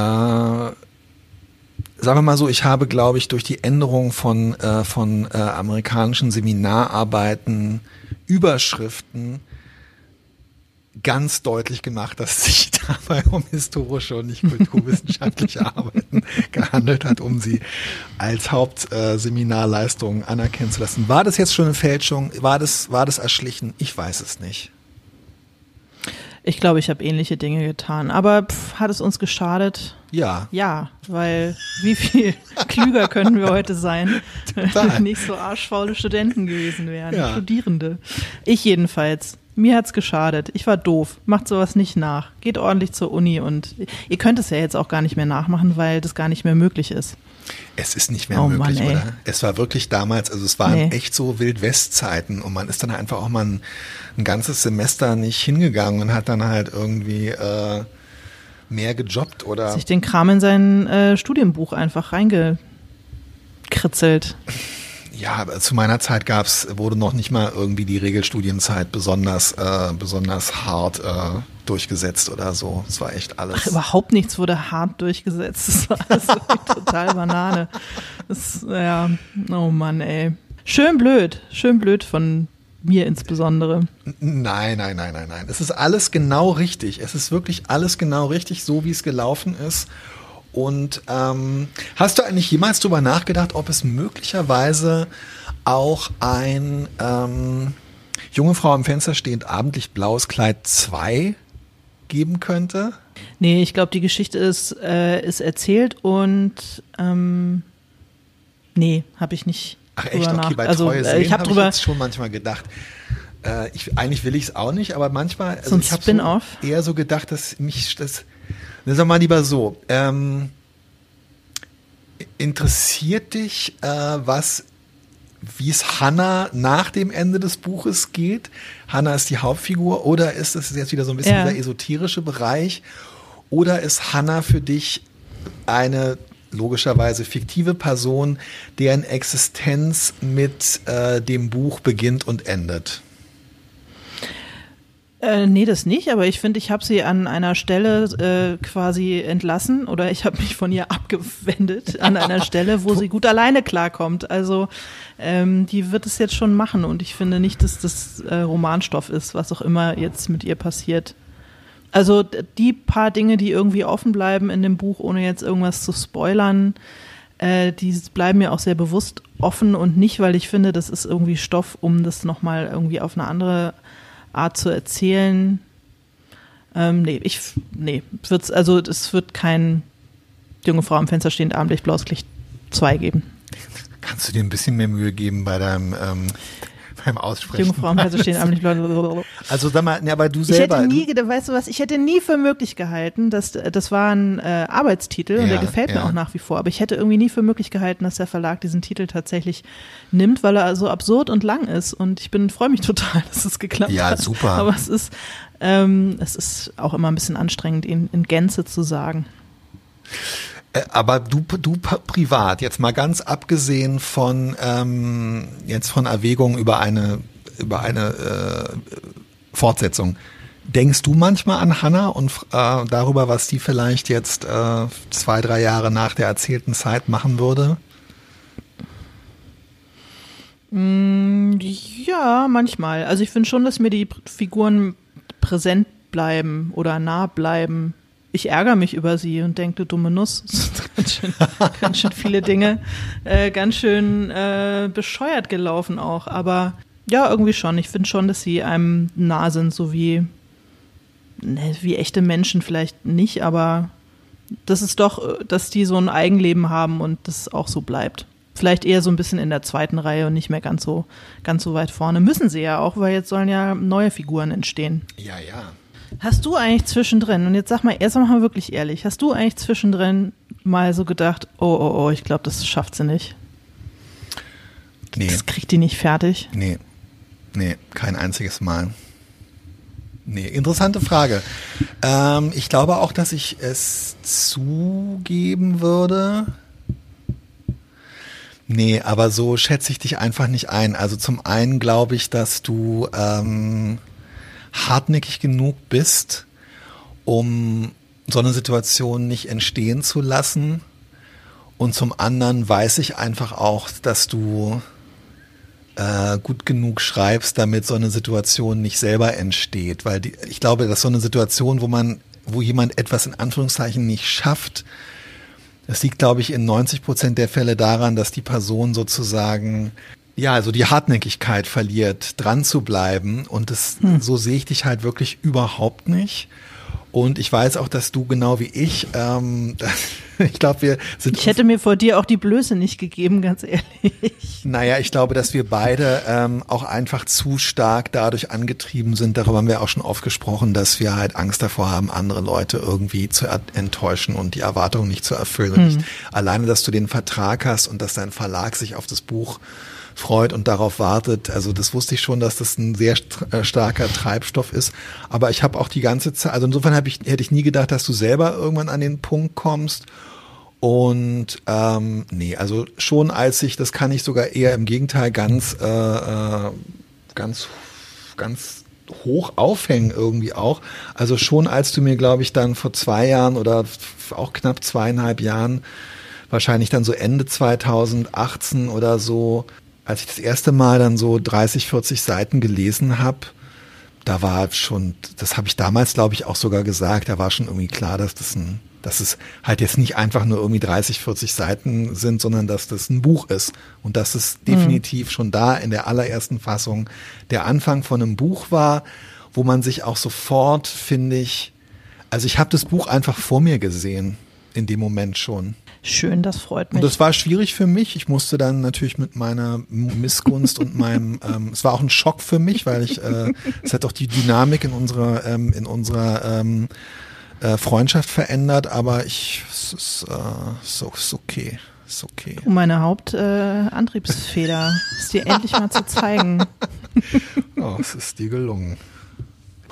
sagen wir mal so, ich habe, glaube ich, durch die Änderung von, äh, von äh, amerikanischen Seminararbeiten, Überschriften ganz deutlich gemacht, dass es sich dabei um historische und nicht kulturwissenschaftliche Arbeiten gehandelt hat, um sie als Hauptseminarleistung anerkennen zu lassen. War das jetzt schon eine Fälschung? War das, war das erschlichen? Ich weiß es nicht. Ich glaube, ich habe ähnliche Dinge getan. Aber pff, hat es uns geschadet? Ja. Ja, weil wie viel klüger können wir heute sein, wenn wir nicht so arschfaule Studenten gewesen wären, Ja. Studierende. Ich jedenfalls. Mir hat's geschadet. Ich war doof. Macht sowas nicht nach. Geht ordentlich zur Uni und ihr könnt es ja jetzt auch gar nicht mehr nachmachen, weil das gar nicht mehr möglich ist. Es ist nicht mehr Oh möglich, Mann, oder? Es war wirklich damals, also es waren Nee. echt so Wildwestzeiten und man ist dann einfach auch mal ein, ein ganzes Semester nicht hingegangen und hat dann halt irgendwie äh, mehr gejobbt oder Sich den Kram in sein äh, Studienbuch einfach reingekritzelt. ja, zu meiner Zeit gab's, wurde noch nicht mal irgendwie die Regelstudienzeit besonders, äh, besonders hart äh, durchgesetzt oder so. Es war echt alles. Ach, überhaupt nichts wurde hart durchgesetzt. Das war alles total Banane. Das, ja, oh Mann, ey. Schön blöd, schön blöd von mir insbesondere. Nein, nein, nein, nein, nein. Es ist alles genau richtig. Es ist wirklich alles genau richtig, so wie es gelaufen ist. Und ähm, hast du eigentlich jemals darüber nachgedacht, ob es möglicherweise auch ein ähm, junge Frau am Fenster stehend abendlich blaues Kleid 2 geben könnte? Nee, ich glaube, die Geschichte ist, äh, ist erzählt und ähm, nee, habe ich nicht. Ach echt, okay, bei also, Treue äh, ich habe habe ich jetzt schon manchmal gedacht. Äh, ich, eigentlich will ich es auch nicht, aber manchmal, also So ein ich habe so eher so gedacht, dass mich das, ne, sag mal lieber so, ähm, interessiert dich, äh, was, wie es Hannah nach dem Ende des Buches geht? Hannah ist die Hauptfigur oder ist es jetzt wieder so ein bisschen Ja. dieser esoterische Bereich? Oder ist Hannah für dich eine logischerweise fiktive Person, deren Existenz mit äh, dem Buch beginnt und endet? Äh, nee, das nicht, aber ich finde, ich habe sie an einer Stelle äh, quasi entlassen oder ich habe mich von ihr abgewendet an einer Stelle, wo sie gut alleine klarkommt. Also ähm, die wird es jetzt schon machen und ich finde nicht, dass das äh, Romanstoff ist, was auch immer jetzt mit ihr passiert. Also die paar Dinge, die irgendwie offen bleiben in dem Buch, ohne jetzt irgendwas zu spoilern, äh, die bleiben mir auch sehr bewusst offen und nicht, weil ich finde, das ist irgendwie Stoff, um das nochmal irgendwie auf eine andere Art zu erzählen. Ähm, nee, ich, nee, wird's, also es wird kein junge Frau am Fenster stehend abendlich blaues Licht 2 geben. Kannst du dir ein bisschen mehr Mühe geben bei deinem, ähm, beim Aussprechen? Am Fenster stehend abendlich blaues Also sag mal, ne, aber du Ich selber. hätte nie, weißt du was, ich hätte nie für möglich gehalten, dass das war ein äh, Arbeitstitel und Ja, der gefällt ja. mir auch nach wie vor, aber ich hätte irgendwie nie für möglich gehalten, dass der Verlag diesen Titel tatsächlich nimmt, weil er so absurd und lang ist und ich bin freue mich total, dass es geklappt Ja, hat. super. Aber es ist ähm, es ist auch immer ein bisschen anstrengend, ihn in Gänze zu sagen. Äh, aber du, du privat, jetzt mal ganz abgesehen von ähm, jetzt von Erwägungen über eine über eine äh, Fortsetzung. Denkst du manchmal an Hannah und äh, darüber, was die vielleicht jetzt äh, zwei, drei Jahre nach der erzählten Zeit machen würde? Mm, Ja, manchmal. Also ich finde schon, dass mir die Figuren präsent bleiben oder nah bleiben. Ich ärgere mich über sie und denke, du dumme Nuss. Ganz schön, ganz schön viele Dinge, äh, ganz schön äh, bescheuert gelaufen auch. Aber ja, irgendwie schon. Ich finde schon, dass sie einem nah sind, so wie, ne, wie echte Menschen vielleicht nicht, aber das ist doch, äh, dass die so ein Eigenleben haben und das auch so bleibt. vielleicht eher so ein bisschen in der zweiten Reihe und nicht mehr ganz so, ganz so weit vorne. Müssen sie ja auch, weil jetzt sollen ja neue Figuren entstehen. Ja, ja. Hast du eigentlich zwischendrin, und jetzt sag mal, erst mal wirklich ehrlich, hast du eigentlich zwischendrin mal so gedacht, oh, oh, oh, ich glaube, das schafft sie nicht? Nee. Das kriegt die nicht fertig? Nee. Nee, kein einziges Mal. Nee, interessante Frage. Ähm, ich glaube auch, dass ich es zugeben würde. Nee, aber so schätze ich dich einfach nicht ein. Also zum einen glaube ich, dass du ähm, hartnäckig genug bist, um so eine Situation nicht entstehen zu lassen. Und zum anderen weiß ich einfach auch, dass du äh, gut genug schreibst, damit so eine Situation nicht selber entsteht. Weil die, ich glaube, dass so eine Situation, wo man, wo jemand etwas in Anführungszeichen nicht schafft, das liegt, glaube ich, in 90 Prozent der Fälle daran, dass die Person sozusagen ja, also die Hartnäckigkeit verliert, dran zu bleiben. Und das, hm. so sehe ich dich halt wirklich überhaupt nicht. Und ich weiß auch, dass du genau wie ich, ähm, ich glaube, wir sind. Ich hätte mir vor dir auch die Blöße nicht gegeben, ganz ehrlich. Naja, ich glaube, dass wir beide ähm, auch einfach zu stark dadurch angetrieben sind. Darüber haben wir auch schon oft gesprochen, dass wir halt Angst davor haben, andere Leute irgendwie zu enttäuschen und die Erwartungen nicht zu erfüllen. Hm. Alleine, dass du den Vertrag hast und dass dein Verlag sich auf das Buch freut und darauf wartet. Also das wusste ich schon, dass das ein sehr äh, starker Treibstoff ist. Aber ich habe auch die ganze Zeit, also insofern hab ich, hätte ich nie gedacht, dass du selber irgendwann an den Punkt kommst. Und ähm, nee, also schon als ich, das kann ich sogar eher im Gegenteil ganz, äh, äh, ganz, ganz hoch aufhängen irgendwie auch. Also schon als du mir, glaube ich, dann vor zwei Jahren oder auch knapp zweieinhalb Jahren, wahrscheinlich dann so Ende 2018 oder so, als ich das erste Mal dann so 30, 40 Seiten gelesen habe, da war schon, das habe ich damals, glaube ich, auch sogar gesagt, da war schon irgendwie klar, dass das ein, dass es halt jetzt nicht einfach nur irgendwie 30, 40 Seiten sind, sondern dass das ein Buch ist und dass es mhm. definitiv schon da in der allerersten Fassung der Anfang von einem Buch war, wo man sich auch sofort, finde ich, also ich habe das Buch einfach vor mir gesehen in dem Moment schon. Schön, das freut mich. Und das war schwierig für mich. Ich musste dann natürlich mit meiner Missgunst und meinem, ähm, es war auch ein Schock für mich, weil ich, äh, es hat auch die Dynamik in unserer, ähm, in unserer ähm, äh, Freundschaft verändert, aber ich, es ist, äh, so, ist okay. Ist okay. Um meine Hauptantriebsfeder äh, ist dir endlich mal zu zeigen. oh, es ist dir gelungen.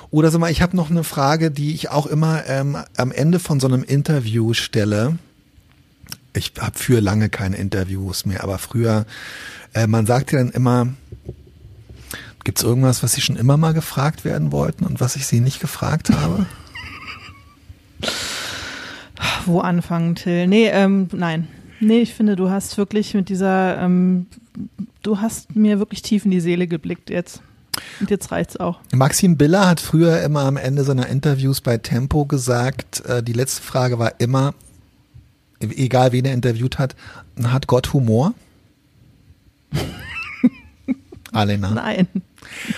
Oder sag mal, ich habe noch eine Frage, die ich auch immer ähm, am Ende von so einem Interview stelle ich habe für lange keine Interviews mehr, aber früher, äh, man sagt ja dann immer, gibt es irgendwas, was Sie schon immer mal gefragt werden wollten und was ich Sie nicht gefragt habe? Wo anfangen, Till? Nee, ähm, nein. Nee, ich finde, du hast wirklich mit dieser, ähm, du hast mir wirklich tief in die Seele geblickt jetzt. Und jetzt reicht's auch. Maxim Biller hat früher immer am Ende seiner Interviews bei Tempo gesagt, äh, die letzte Frage war immer, egal wen er interviewt hat, hat Gott Humor? Alena. Nein.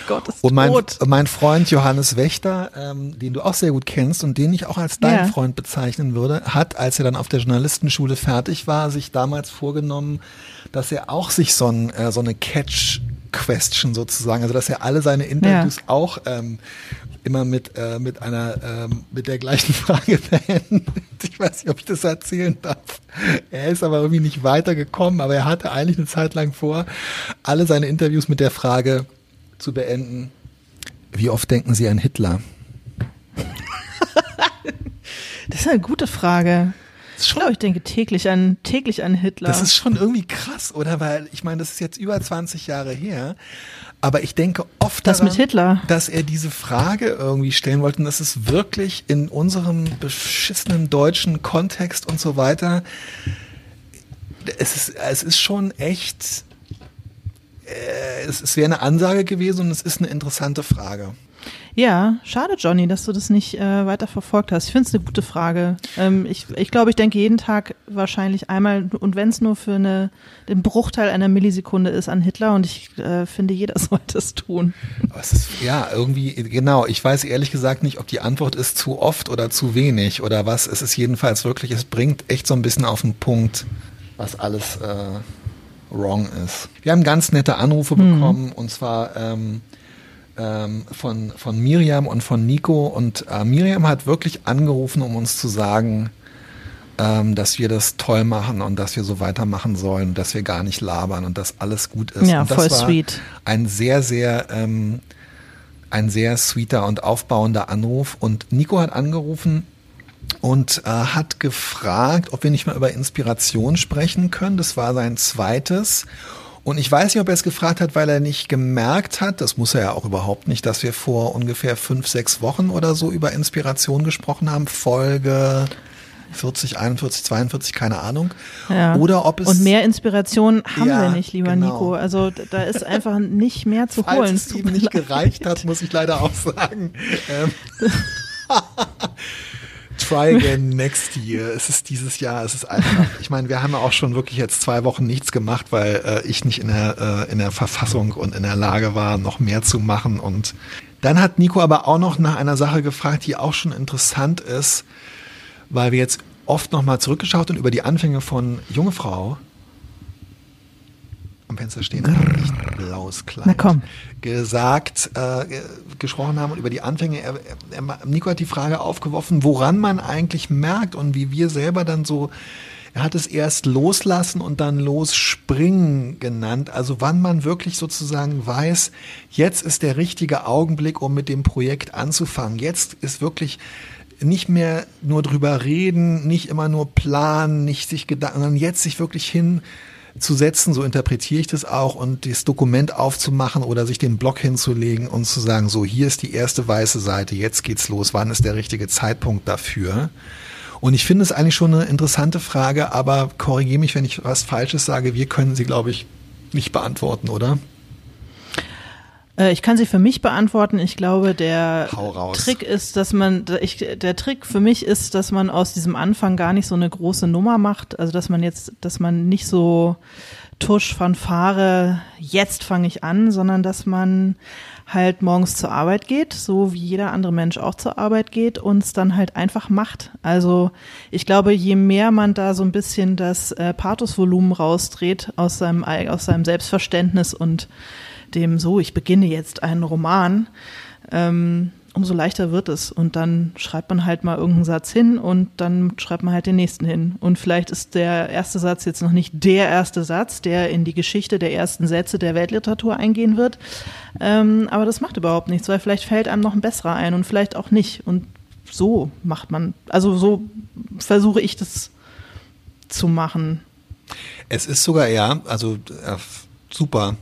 Gott ist und mein, tot. mein Freund Johannes Wächter, ähm, den du auch sehr gut kennst und den ich auch als dein ja. Freund bezeichnen würde, hat, als er dann auf der Journalistenschule fertig war, sich damals vorgenommen, dass er auch sich so, ein, äh, so eine Catch-Question sozusagen, also dass er alle seine Interviews ja. auch ähm, immer mit, äh, mit einer, ähm, mit der gleichen Frage beenden. Ich weiß nicht, ob ich das erzählen darf. Er ist aber irgendwie nicht weitergekommen, aber er hatte eigentlich eine Zeit lang vor, alle seine Interviews mit der Frage zu beenden. Wie oft denken Sie an Hitler? das ist eine gute Frage. Ich glaube, ich denke täglich an, täglich an Hitler. Das ist schon irgendwie krass, oder? Weil, ich meine, das ist jetzt über 20 Jahre her. Aber ich denke oft das daran, mit Hitler. dass er diese Frage irgendwie stellen wollte. Und das ist wirklich in unserem beschissenen deutschen Kontext und so weiter. Es ist, es ist schon echt, äh, es, es wäre eine Ansage gewesen und es ist eine interessante Frage. Ja, schade, Johnny, dass du das nicht äh, weiter verfolgt hast. Ich finde es eine gute Frage. Ähm, ich, ich glaube, ich denke jeden Tag wahrscheinlich einmal, und wenn es nur für eine, den Bruchteil einer Millisekunde ist, an Hitler. Und ich äh, finde, jeder sollte es tun. Ist, ja, irgendwie, genau. Ich weiß ehrlich gesagt nicht, ob die Antwort ist zu oft oder zu wenig oder was. Es ist jedenfalls wirklich, es bringt echt so ein bisschen auf den Punkt, was alles, äh, wrong ist. Wir haben ganz nette Anrufe Hm. bekommen und zwar ähm, ähm, von, von Miriam und von Nico und äh, Miriam hat wirklich angerufen, um uns zu sagen, ähm, dass wir das toll machen und dass wir so weitermachen sollen, dass wir gar nicht labern und dass alles gut ist. Ja, und das voll war sweet. Ein sehr, sehr, ähm, ein sehr sweeter und aufbauender Anruf. Und Nico hat angerufen und äh, hat gefragt, ob wir nicht mal über Inspiration sprechen können. Das war sein zweites. Und ich weiß nicht, ob er es gefragt hat, weil er nicht gemerkt hat, das muss er ja auch überhaupt nicht, dass wir vor ungefähr fünf, sechs Wochen oder so über Inspiration gesprochen haben. Folge 40, 41, 42, keine Ahnung. Ja. Oder ob es. Und mehr Inspiration haben Ja, wir nicht, lieber genau. Nico. Also da ist einfach nicht mehr zu Falls holen. es tut ihm nicht leid. gereicht hat, muss ich leider auch sagen. Ähm, Try again next year. Es ist dieses Jahr, es ist einfach. Ich meine, wir haben auch schon wirklich jetzt zwei Wochen nichts gemacht, weil äh, ich nicht in der, äh, in der Verfassung und in der Lage war, noch mehr zu machen. Und dann hat Nico aber auch noch nach einer Sache gefragt, die auch schon interessant ist, weil wir jetzt oft nochmal zurückgeschaut und über die Anfänge von Junge Frau am Fenster stehen, nicht blaues Kleid Na komm. gesagt, äh, ge- gesprochen haben und über die Anfänge. Er, er, Nico hat die Frage aufgeworfen, woran man eigentlich merkt und wie wir selber dann so, er hat es erst loslassen und dann losspringen genannt. Also wann man wirklich sozusagen weiß, jetzt ist der richtige Augenblick, um mit dem Projekt anzufangen. Jetzt ist wirklich nicht mehr nur drüber reden, nicht immer nur planen, nicht sich Gedanken, sondern jetzt sich wirklich hin zu setzen, so interpretiere ich das auch, und das Dokument aufzumachen oder sich den Block hinzulegen und zu sagen, so hier ist die erste weiße Seite, jetzt geht's los, wann ist der richtige Zeitpunkt dafür? Und ich finde es eigentlich schon eine interessante Frage, aber korrigiere mich, wenn ich was Falsches sage, wir können sie, glaube ich, nicht beantworten, oder? Äh, Ich kann sie für mich beantworten. Ich glaube, der. Trick ist, dass man, ich, der Trick für mich ist, dass man aus diesem Anfang gar nicht so eine große Nummer macht. Also, dass man jetzt, dass man nicht so Tusch, Fanfare, jetzt fange ich an, sondern dass man halt morgens zur Arbeit geht, so wie jeder andere Mensch auch zur Arbeit geht und es dann halt einfach macht. Also ich glaube, je mehr man da so ein bisschen das äh, Pathosvolumen rausdreht aus seinem, ei- aus seinem Selbstverständnis und dem so, ich beginne jetzt einen Roman, ähm, umso leichter wird es. Und dann schreibt man halt mal irgendeinen Satz hin und dann schreibt man halt den nächsten hin. Und vielleicht ist der erste Satz jetzt noch nicht der erste Satz, der in die Geschichte der ersten Sätze der Weltliteratur eingehen wird. Ähm, aber das macht überhaupt nichts, weil vielleicht fällt einem noch ein besserer ein und vielleicht auch nicht. Und so macht man, also so versuche ich das zu machen. Es ist sogar, ja, also äh, super.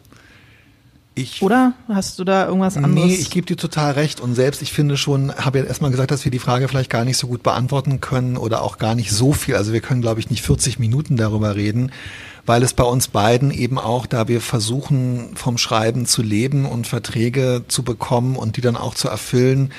Ich Oder hast du da irgendwas anderes? Nee, ich gebe dir total recht. Und selbst ich finde schon, habe ja erstmal gesagt, dass wir die Frage vielleicht gar nicht so gut beantworten können oder auch gar nicht so viel. Also wir können, glaube ich, nicht 40 Minuten darüber reden, weil es bei uns beiden eben auch, da wir versuchen, vom Schreiben zu leben und Verträge zu bekommen und die dann auch zu erfüllen,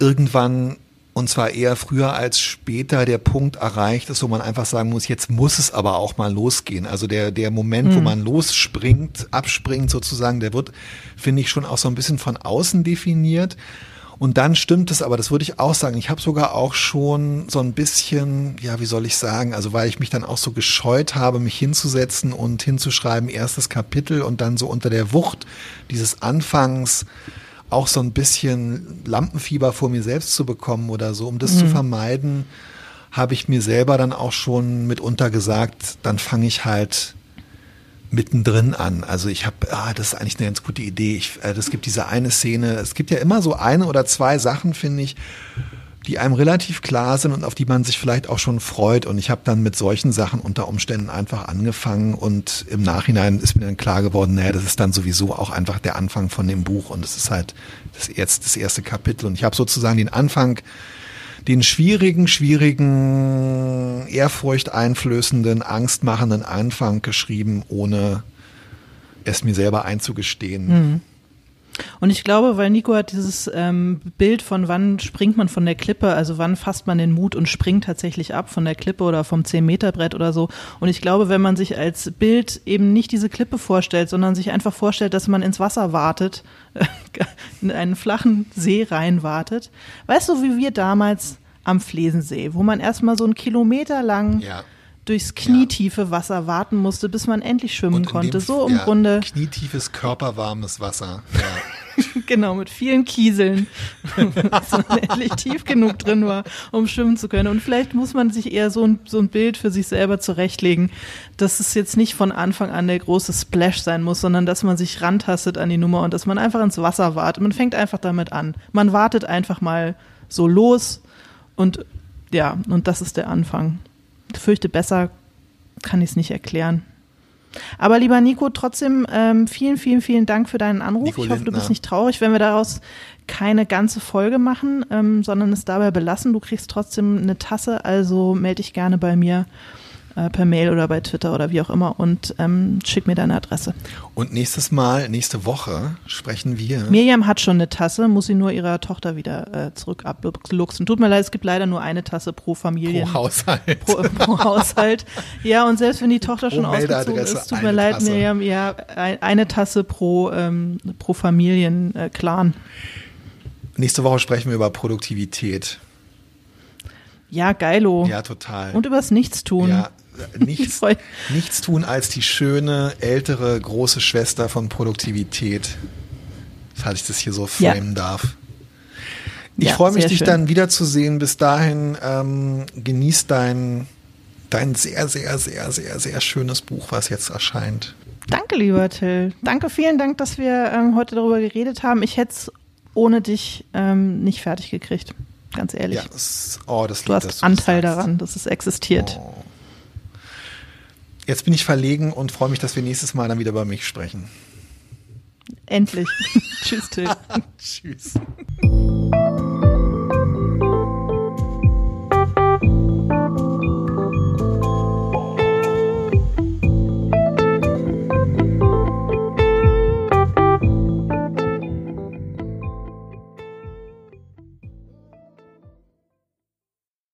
irgendwann und zwar eher früher als später der Punkt erreicht ist, wo man einfach sagen muss, jetzt muss es aber auch mal losgehen. Also der, der Moment, wo man losspringt, abspringt sozusagen, der wird, finde ich, schon auch so ein bisschen von außen definiert. Und dann stimmt es, aber das würde ich auch sagen. Ich habe sogar auch schon so ein bisschen, ja, wie soll ich sagen, also weil ich mich dann auch so gescheut habe, mich hinzusetzen und hinzuschreiben, erstes Kapitel und dann so unter der Wucht dieses Anfangs auch so ein bisschen Lampenfieber vor mir selbst zu bekommen oder so, um das zu vermeiden, habe ich mir selber dann auch schon mitunter gesagt, dann fange ich halt mittendrin an. Also ich habe, ah, das ist eigentlich eine ganz gute Idee. Ich, äh, das gibt diese eine Szene. Es gibt ja immer so eine oder zwei Sachen, finde ich, die einem relativ klar sind und auf die man sich vielleicht auch schon freut. Und ich habe dann mit solchen Sachen unter Umständen einfach angefangen und im Nachhinein ist mir dann klar geworden, naja, das ist dann sowieso auch einfach der Anfang von dem Buch und es ist halt das, jetzt das erste Kapitel. Und ich habe sozusagen den Anfang, den schwierigen, schwierigen, ehrfurchteinflößenden, angstmachenden Anfang geschrieben, ohne es mir selber einzugestehen. Und ich glaube, weil Nico hat dieses ähm, Bild von wann springt man von der Klippe, also wann fasst man den Mut und springt tatsächlich ab von der Klippe oder vom 10-Meter-Brett oder so. Und ich glaube, wenn man sich als Bild eben nicht diese Klippe vorstellt, sondern sich einfach vorstellt, dass man ins Wasser wartet, in einen flachen See reinwartet. Weißt du, wie wir damals am Flesensee, wo man erstmal so einen Kilometer lang Ja. Durchs knietiefe Wasser warten musste, bis man endlich schwimmen konnte. dem- So im ja, Grunde, Knietiefes, körperwarmes Wasser. Ja. genau, mit vielen Kieseln, bis man endlich tief genug drin war, um schwimmen zu können. Und vielleicht muss man sich eher so ein, so ein Bild für sich selber zurechtlegen, dass es jetzt nicht von Anfang an der große Splash sein muss, sondern dass man sich rantastet an die Nummer und dass man einfach ins Wasser wartet. Man fängt einfach damit an. Man wartet einfach mal so los und ja, und das ist der Anfang. Ich fürchte, besser kann ich es nicht erklären. Aber lieber Nico, trotzdem ähm, vielen, vielen, vielen Dank für deinen Anruf. Nico ich hoffe, du Lindner. bist nicht traurig, wenn wir daraus keine ganze Folge machen, ähm, sondern es dabei belassen. Du kriegst trotzdem eine Tasse, also melde dich gerne bei mir äh, per Mail oder bei Twitter oder wie auch immer und ähm, schick mir deine Adresse. Und nächstes Mal, nächste Woche sprechen wir. Miriam hat schon eine Tasse, muss sie nur ihrer Tochter wieder äh, zurück abluchsen. Tut mir leid, es gibt leider nur eine Tasse pro Familie. pro Haushalt. pro, pro Haushalt. Ja, und selbst wenn die Tochter schon Pro ausgezogen Meldeadresse ist, tut mir leid, Tasse. Miriam, ja, ein, eine Tasse pro, ähm, pro Familienclan. Äh. Nächste Woche sprechen wir über Produktivität. ja, geilo. Ja, total. Und übers Nichtstun. ja, äh, nichts, freu- nichts tun als die schöne, ältere, große Schwester von Produktivität. Falls ich das hier so Ja. framen darf. Ich Ja, freue mich, dich schön. dann wiederzusehen. Bis dahin ähm, genieß dein, dein sehr, sehr, sehr, sehr, sehr schönes Buch, was jetzt erscheint. Danke, lieber Till. Danke, vielen Dank, dass wir ähm, heute darüber geredet haben. Ich hätte es ohne dich ähm, nicht fertig gekriegt. Ganz ehrlich. Ja, das, oh, das du lieb, hast Anteil daran, dass es existiert. Oh. Jetzt bin ich verlegen und freue mich, dass wir nächstes Mal dann wieder über mich sprechen. Endlich. Tschüss, Till. Tschüss.